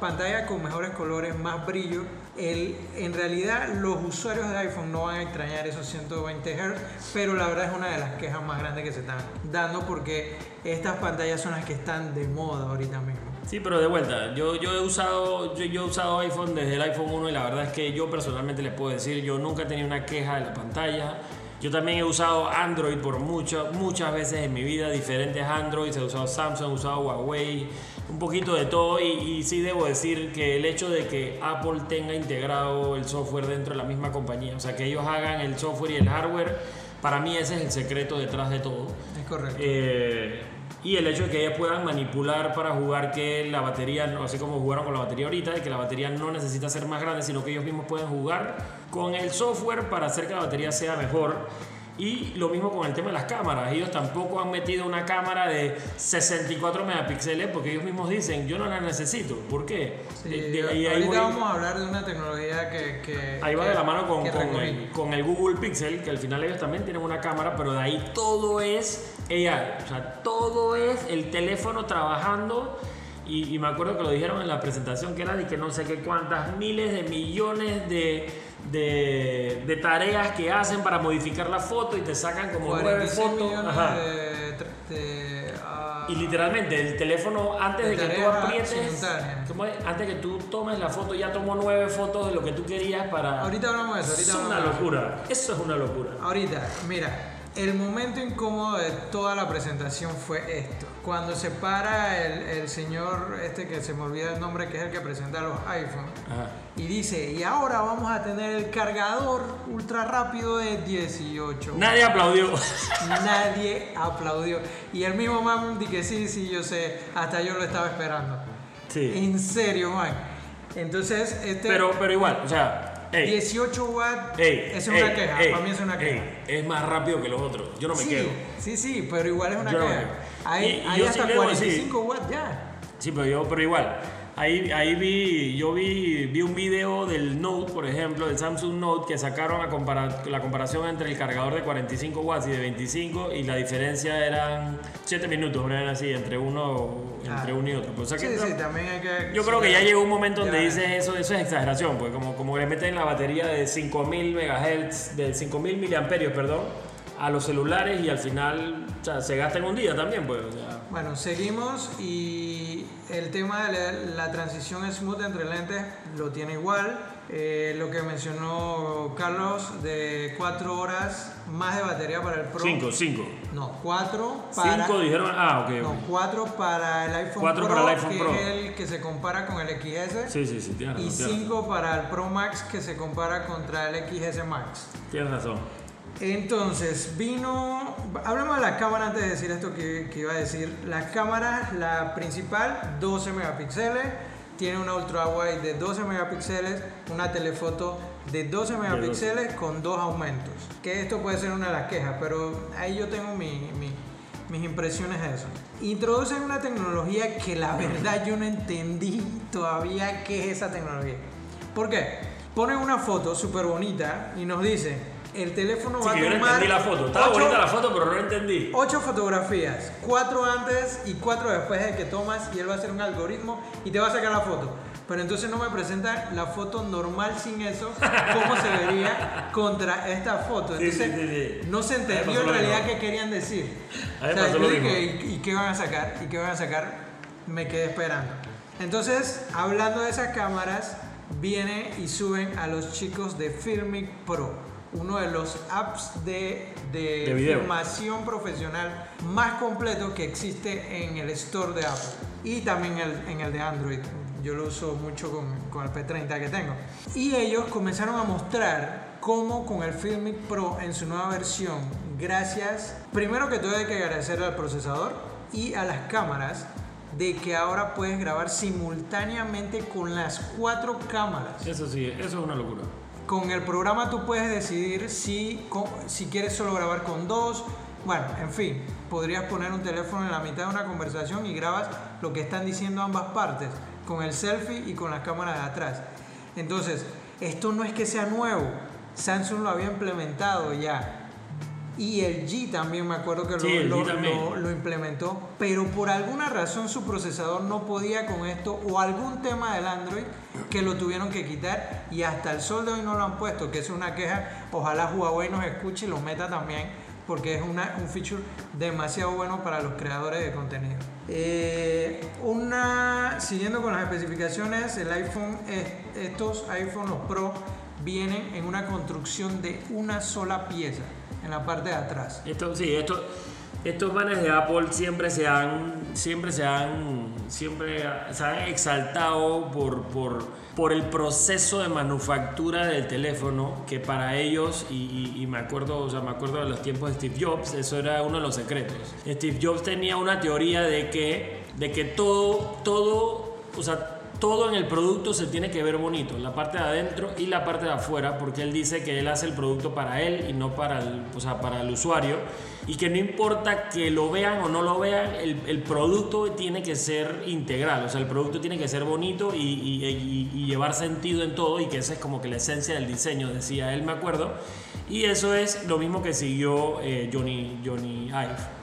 pantalla con mejores colores, más brillo. El, en realidad, los usuarios de iPhone no van a extrañar esos 120 Hz, pero la verdad es una de las quejas más grandes que se están dando porque estas pantallas son las que están de moda ahorita mismo. Sí, pero de vuelta, yo, yo, he usado, yo, yo he usado iPhone desde el iPhone 1 y la verdad es que yo personalmente les puedo decir, yo nunca he tenido una queja de la pantalla. Yo también he usado Android por muchas muchas veces en mi vida, diferentes Androids, he usado Samsung, he usado Huawei, un poquito de todo y, y sí debo decir que el hecho de que Apple tenga integrado el software dentro de la misma compañía, o sea, que ellos hagan el software y el hardware, para mí ese es el secreto detrás de todo. Es correcto. Eh, y el hecho de que ellas puedan manipular para jugar que la batería, no- así como jugaron con la batería ahorita, de que la batería no necesita ser más grande, sino que ellos mismos pueden jugar con el software para hacer que la batería sea mejor. Y lo mismo con el tema de las cámaras. Ellos tampoco han metido una cámara de 64 megapíxeles porque ellos mismos dicen, yo no la necesito. ¿Por qué? Sí, De- de- y ahí ahorita voy- vamos a hablar de una tecnología que... que Ahí va que- de la mano con, con el, con el Google Pixel, que al final ellos también tienen una cámara, pero de ahí todo es AI. O sea, todo es el teléfono trabajando. Y, y me acuerdo que lo dijeron en la presentación que era de que no sé qué cuántas miles de millones de, de, de tareas que hacen para modificar la foto y te sacan como nueve 46 fotos. Ajá. de, de, ah, y literalmente el teléfono antes de, De que tú aprietes, simultánea. ¿cómo es? antes que tú tomes la foto ya tomó nueve fotos de lo que tú querías para... Ahorita hablamos de eso, es ahorita una de eso. locura, eso es una locura. Ahorita, mira, el momento incómodo de toda la presentación fue esto. Cuando se para el, el señor, este que se me olvida el nombre, que es el que presenta los iPhones, Ajá. y dice, y ahora vamos a tener el cargador ultra rápido de 18. Nadie aplaudió. Nadie aplaudió. Y el mismo man que sí, sí, yo sé, hasta yo lo estaba esperando. Sí. En serio, man. Entonces, este Pero, pero igual, o sea, ey, 18 watts ey, es ey, una queja. ey, Para mí es una queja. es más rápido que los otros. Yo no me sí, quedo. Sí, sí, pero igual es una Yo no queja. quedo. Hay, Y- hay yo sí hasta debo 45 watts ya. Sí, pero yo, pero igual. Ahí, ahí vi, yo vi, vi un video del Note, por ejemplo, del Samsung Note, que sacaron a comparar, la comparación entre el cargador de 45 watts y de 25, y la diferencia eran 7 minutos, una vez así, entre uno, entre Ah. uno y otro. Pues, o sea Sí, que sí, no- también hay que. yo creo que ya llegó un momento donde dices eso, eso es exageración, pues como, como le meten la batería de 5000 MHz, de 5000 miliamperios, perdón, a los celulares y al final o sea, se gasta en un día también, pues. O sea, Bueno, seguimos y el tema de la, la transición smooth entre lentes lo tiene igual. Eh, lo que mencionó Carlos de 4 horas más de batería para el Pro. 5, 5. No, 4 para. 5 dijeron, ah, ok. No, ok. 4 para el iPhone Cuatro Pro, para el iPhone que Pro. es el que se compara con el XS. Sí, sí, sí, tienes Y razón. razón. 5 para el Pro Max que se compara contra el XS Max. Tienes razón. Entonces, vino. Hablemos de la cámara antes de decir esto que, que iba a decir. La cámara, la principal, 12 megapíxeles. Tiene una ultra wide de 12 megapíxeles, una telefoto de 12 megapíxeles con dos aumentos. Que esto puede ser una de las quejas, pero ahí yo tengo mi- mi- mis impresiones de eso. Introducen una tecnología que la verdad yo no entendí todavía qué es esa tecnología. ¿Por qué? Ponen una foto súper bonita y nos dicen, el teléfono Sí, va a que yo no tomar entendí la foto. Estaba ocho- bonita la foto, pero no la entendí. Ocho fotografías, cuatro antes y cuatro después de que tomas y él va a hacer un algoritmo y te va a sacar la foto. Pero entonces no me presentan la foto normal sin eso, cómo se vería contra esta foto. Entonces sí, sí. no se entendió en realidad qué querían decir. O sea, yo dije. ¿y, y qué van a sacar? ¿Y qué van a sacar? Me quedé esperando. Entonces, hablando de esas cámaras, viene y suben a los chicos de Filmic Pro, uno de los apps de, de, De filmación profesional más completo que existe en el store de Apple y también el- en el de Android. Yo lo uso mucho con, con el P30 que tengo. Y ellos comenzaron a mostrar cómo con el Filmic Pro en su nueva versión, gracias, primero que todo hay que agradecer al procesador y a las cámaras, de que ahora puedes grabar simultáneamente con las cuatro cámaras. Eso sí, eso es una locura. Con el programa tú puedes decidir si, si quieres solo grabar con dos. Bueno, en fin, podrías poner un teléfono en la mitad de una conversación y grabas lo que están diciendo ambas partes, con el selfie y con las cámaras de atrás. Entonces, esto no es que sea nuevo, Samsung lo había implementado ya. Y el G también me acuerdo que lo, Sí, el G lo- también. lo- lo implementó, pero por alguna razón su procesador no podía con esto o algún tema del Android que lo tuvieron que quitar y hasta el sol de hoy no lo han puesto, que es una queja. Ojalá Huawei nos escuche y lo meta también porque es una, un feature demasiado bueno para los creadores de contenido. Eh, una, siguiendo con las especificaciones, el iPhone, es- estos iPhone los Pro vienen en una construcción de una sola pieza en la parte de atrás. Esto, sí, esto, estos manes de Apple siempre se han, siempre se han, siempre se han exaltado por, por, por el proceso de manufactura del teléfono, que para ellos, y, y- y me acuerdo, o sea, me acuerdo de los tiempos de Steve Jobs, eso era uno de los secretos. Steve Jobs tenía una teoría de que, de que todo, todo, o sea, todo en el producto se tiene que ver bonito, la parte de adentro y la parte de afuera, porque él dice que él hace el producto para él y no para el, o sea, para el usuario, y que no importa que lo vean o no lo vean, el, producto tiene que ser integral, o sea, el producto tiene que ser bonito y llevar sentido en todo, y que esa es como que la esencia del diseño, decía él, me acuerdo, y eso es lo mismo que siguió eh, Johnny, Johnny Ive.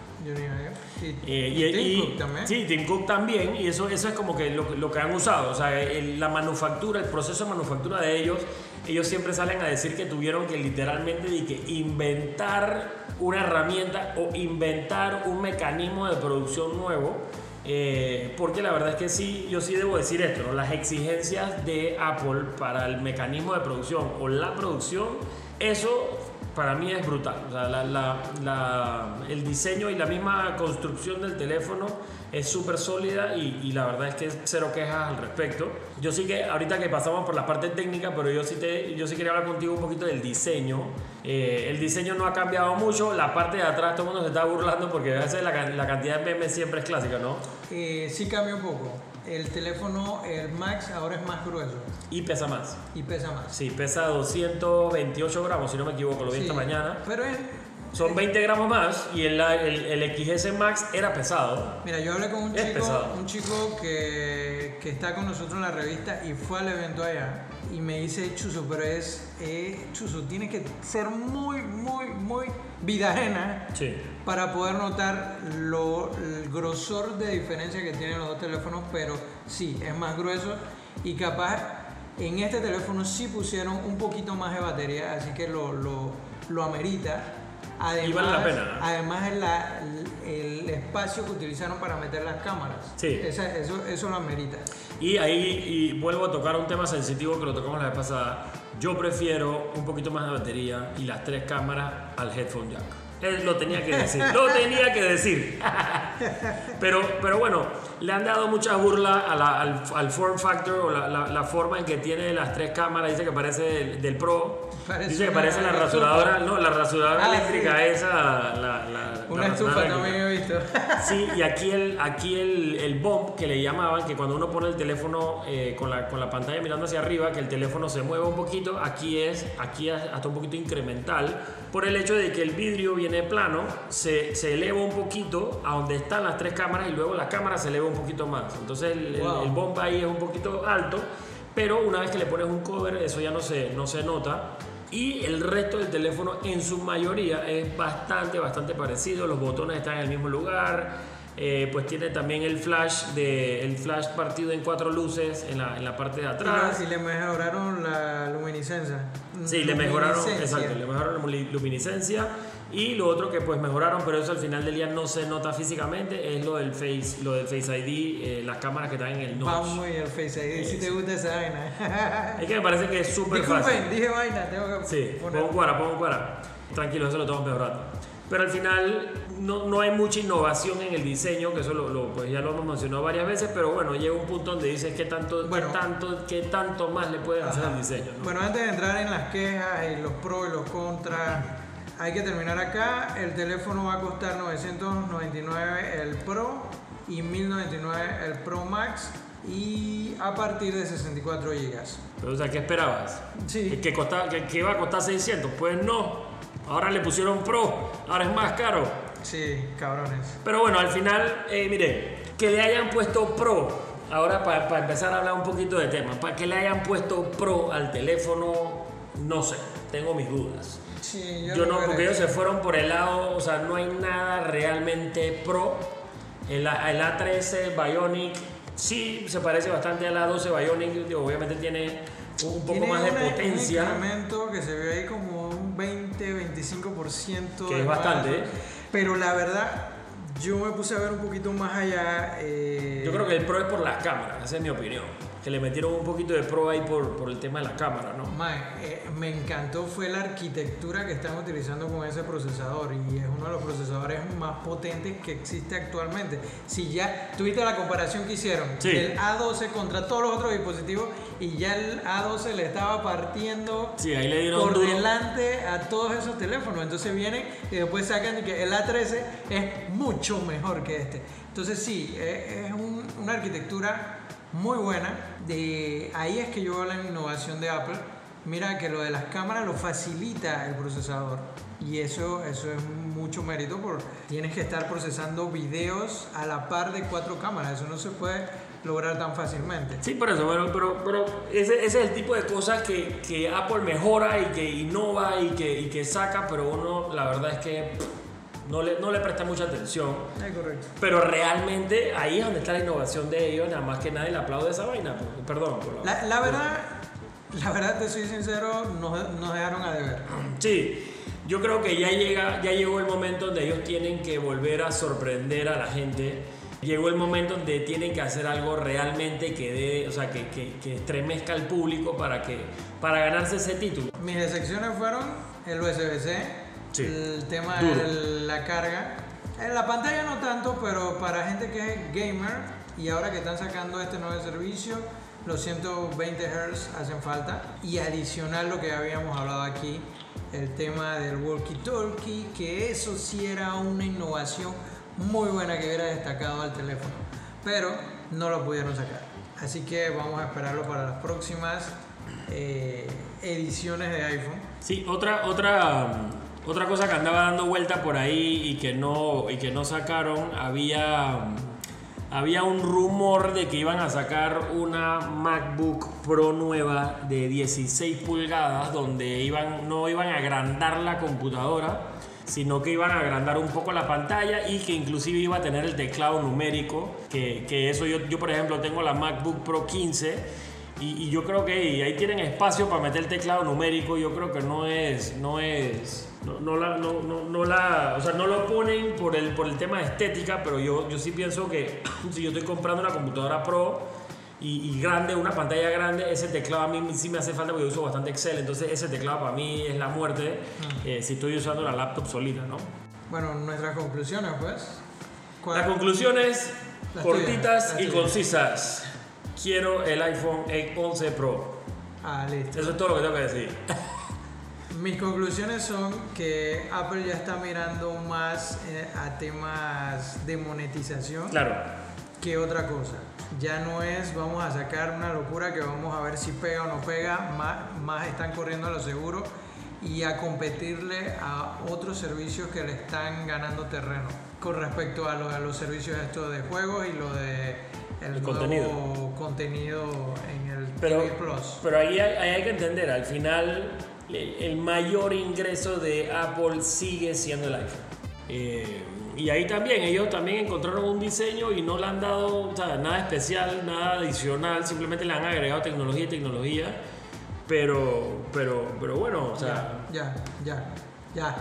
Y, Eh, y Tim Cook también. Sí, Tim Cook también, y eso, eso es como que lo, lo que han usado, o sea, el- la manufactura, el proceso de manufactura de ellos, ellos siempre salen a decir que tuvieron que literalmente de que inventar una herramienta o inventar un mecanismo de producción nuevo, eh, porque la verdad es que sí, yo sí debo decir esto, ¿no? las exigencias de Apple para el mecanismo de producción o la producción, eso para mí es brutal. O sea, la- la- la- el diseño y la misma construcción del teléfono es súper sólida y, y la verdad es que cero quejas al respecto. Yo sí que ahorita que pasamos por la parte técnica, pero yo sí, te, yo sí quería hablar contigo un poquito del diseño. Eh, el diseño no ha cambiado mucho, la parte de atrás todo el mundo se está burlando porque a veces la, can- la cantidad de memes siempre es clásica, ¿no? Eh, sí cambia un poco. El teléfono, el Max, ahora es más grueso Y pesa más. y pesa más. Sí, pesa 228 gramos, si no me equivoco, lo vi Sí, esta mañana. Pero es, Son 20 gramos más y el, el, el XS Max era pesado. Mira, yo hablé con un Es chico, pesado. un chico que, que está con nosotros en la revista y fue al evento allá y me dice, Chuzo, pero es, eh, Chuzo, tienes que ser muy, muy, muy vida ajena Sí. para poder notar lo, el grosor de diferencia que tienen los dos teléfonos, pero sí, es más grueso y capaz en este teléfono sí pusieron un poquito más de batería, así que lo, lo, lo amerita. Además, Y vale la pena. además la- el espacio que utilizaron para meter las cámaras, Sí. Esa- eso, eso lo amerita. Y ahí y vuelvo a tocar un tema sensitivo que lo tocamos la vez pasada. Yo prefiero un poquito más de batería y las tres cámaras al headphone jack. Él lo tenía que decir, lo tenía que decir. pero, pero bueno, le han dado mucha burla a la- al, al form factor o la, la- la forma en que tiene las tres cámaras. Dice que parece del, del Pro. Parece Dice que parece la rasuradora, no, la rasuradora Ah, eléctrica sí. esa. Una estufa también eléctrica. he visto. Sí, y aquí el, aquí el, el bump que le llamaban, que cuando uno pone el teléfono eh, con, la, con la pantalla mirando hacia arriba, que el teléfono se mueve un poquito, aquí es aquí hasta un poquito incremental, por el hecho de que el vidrio viene plano, se, se eleva un poquito a donde están las tres cámaras y luego la cámara se eleva un poquito más. Entonces el, el- Wow. el bump ahí es un poquito alto, pero una vez que le pones un cover, eso ya no se, no se nota. Y el resto del teléfono en su mayoría es bastante, bastante parecido. Los botones están en el mismo lugar. Eh, pues tiene también el flash de el flash partido en cuatro luces en la, en la parte de atrás. Y le mejoraron la luminiscencia. Sí, le mejoraron, Luminiscencia. exacto, le mejoraron la lumi- luminiscencia y lo otro que pues mejoraron, pero eso al final del día no se nota físicamente, es lo del Face, lo del Face ID, eh, las cámaras que están en el notch. Vamos y el Face ID, si te gusta esa vaina. Es que me parece que es súper fácil. Dije vaina, tengo que Sí, poner- pon cuara, pon cuara. Tranquilo, eso lo estamos mejorando. Pero al final no, no hay mucha innovación en el diseño, que eso lo, lo- pues ya lo hemos mencionado varias veces, pero bueno, llega un punto donde dices qué tanto, Bueno. qué tanto, qué tanto más le pueden hacer al diseño. ¿no? Bueno, antes de entrar en las quejas y los pros y los contras, hay que terminar acá. El teléfono va a costar 999 el Pro y 1099 el Pro Max y a partir de 64 GB. Pero, o sea, ¿qué esperabas? Sí. ¿Que, que, costaba- que- que iba a costar 600? Pues no. Ahora le pusieron Pro, ahora es más caro. Sí, cabrones. Pero bueno, al final, eh, mire, que le hayan puesto Pro, ahora para empezar a hablar un poquito de tema, para que le hayan puesto Pro al teléfono, no sé, tengo mis dudas. Sí, Yo no, porque ellos se fueron por el lado, o sea, no hay nada realmente Pro. El, el A13 Bionic sí se parece bastante al A12 Bionic, obviamente tiene un poco Tiene más de una- potencia. Un incremento que se ve ahí como un 20-25%. Que es bastante, ¿eh? Pero la verdad, yo me puse a ver un poquito más allá. eh, Yo creo que el Pro es por las cámaras, esa es mi opinión. Que le metieron un poquito de Pro ahí por, por el tema de la cámara, ¿no? Eh, me encantó fue la arquitectura que están utilizando con ese procesador y es uno de los procesadores más potentes que existe actualmente. Si ya tuviste la comparación que hicieron Sí. del A12 contra todos los otros dispositivos y ya el A12 le estaba partiendo Sí, ahí le dieron por duro. delante a todos esos teléfonos. Entonces vienen y después sacan que el A13 es mucho mejor que este. Entonces sí, es, es un- una arquitectura muy buena. De, ahí es que yo veo la innovación de Apple. Mira que lo de las cámaras lo facilita el procesador. Y eso, eso es mucho mérito porque tienes que estar procesando videos a la par de cuatro cámaras. Eso no se puede lograr tan fácilmente. Sí, por eso, bueno, pero, pero ese, es el tipo de cosas que, que Apple mejora y que innova y que, que saca, pero uno, la verdad es que no le, no le presta mucha atención. Es correcto. Pero realmente ahí es donde está la innovación de ellos, nada más que nadie le aplaude esa vaina. pues. Perdón. por la- La, la verdad, la verdad, te soy sincero, nos, nos dejaron a deber. Sí, yo creo que ya, llega, ya llegó el momento donde ellos tienen que volver a sorprender a la gente. Llegó el momento donde tienen que hacer algo realmente que dé, o sea, que, que, que estremezca al público para, que, para ganarse ese título. Mis decepciones fueron el USB-C, Sí. el tema de la carga. En la pantalla no tanto, pero para gente que es gamer y ahora que están sacando este nuevo servicio, los 120 Hz hacen falta. Y adicional lo que habíamos hablado aquí, el tema del walkie-talkie, que eso sí era una innovación muy buena que hubiera destacado al teléfono. Pero no lo pudieron sacar. Así que vamos a esperarlo para las próximas eh, ediciones de iPhone. Sí, otra, otra, otra cosa que andaba dando vuelta por ahí y que no, y que no sacaron, había, había un rumor de que iban a sacar una MacBook Pro nueva de 16 pulgadas donde iban, no iban a agrandar la computadora, sino que iban a agrandar un poco la pantalla y que inclusive iba a tener el teclado numérico, que, que eso yo, yo por ejemplo tengo la MacBook Pro 15 y, y yo creo que ahí, tienen espacio para meter el teclado numérico. Yo creo que no es, no es, no, no la, no, no, no la, o sea, no lo ponen por el, por el tema de estética, pero yo, yo sí pienso que si yo estoy comprando una computadora Pro y, y grande, una pantalla grande, ese teclado a mí sí me hace falta porque yo uso bastante Excel, entonces ese teclado para mí es la muerte eh, si estoy usando la laptop solita, ¿no? Bueno, nuestras conclusiones, pues. ¿Cuál- Las conclusiones Las cortitas tuyas, las y tuyas. concisas. Quiero el iPhone 11 Pro. Ah, listo. Eso es todo lo que tengo que decir. Mis conclusiones son que Apple ya está mirando más eh, a temas de monetización Claro. que otra cosa. Ya no es vamos a sacar una locura que vamos a ver si pega o no pega, más, más están corriendo a lo seguro y a competirle a otros servicios que le están ganando terreno con respecto a, lo- a los servicios estos de juegos y lo de el, El nuevo contenido. contenido en el Pero, TV Plus. pero ahí hay, ahí hay que entender, al final el, mayor ingreso de Apple sigue siendo el iPhone. Eh, y ahí también, ellos también encontraron un diseño y no le han dado o sea, nada especial, nada adicional, simplemente le han agregado tecnología y tecnología. Pero, pero, pero bueno, o sea, Ya, ya, ya,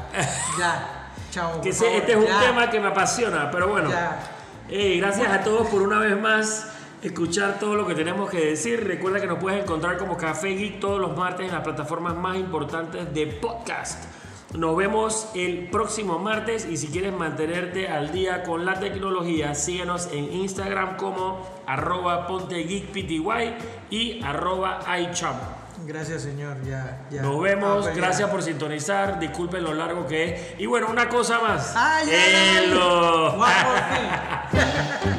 ya. Chao. que este es un ya, tema que me apasiona, pero bueno. Ya. Gracias a todos por una vez más escuchar todo lo que tenemos que decir. Recuerda que nos puedes encontrar como Café Geek todos los martes en las plataformas más importantes de podcast. Nos vemos el próximo martes y si quieres mantenerte al día con la tecnología, síguenos en Instagram como arroba pontegeekpty y arroba. Gracias, señor. Ya, ya. Nos vemos, Ah, pues, gracias ya. por sintonizar, disculpen lo largo que es. Y bueno, una cosa más. Ah, ya. Hello.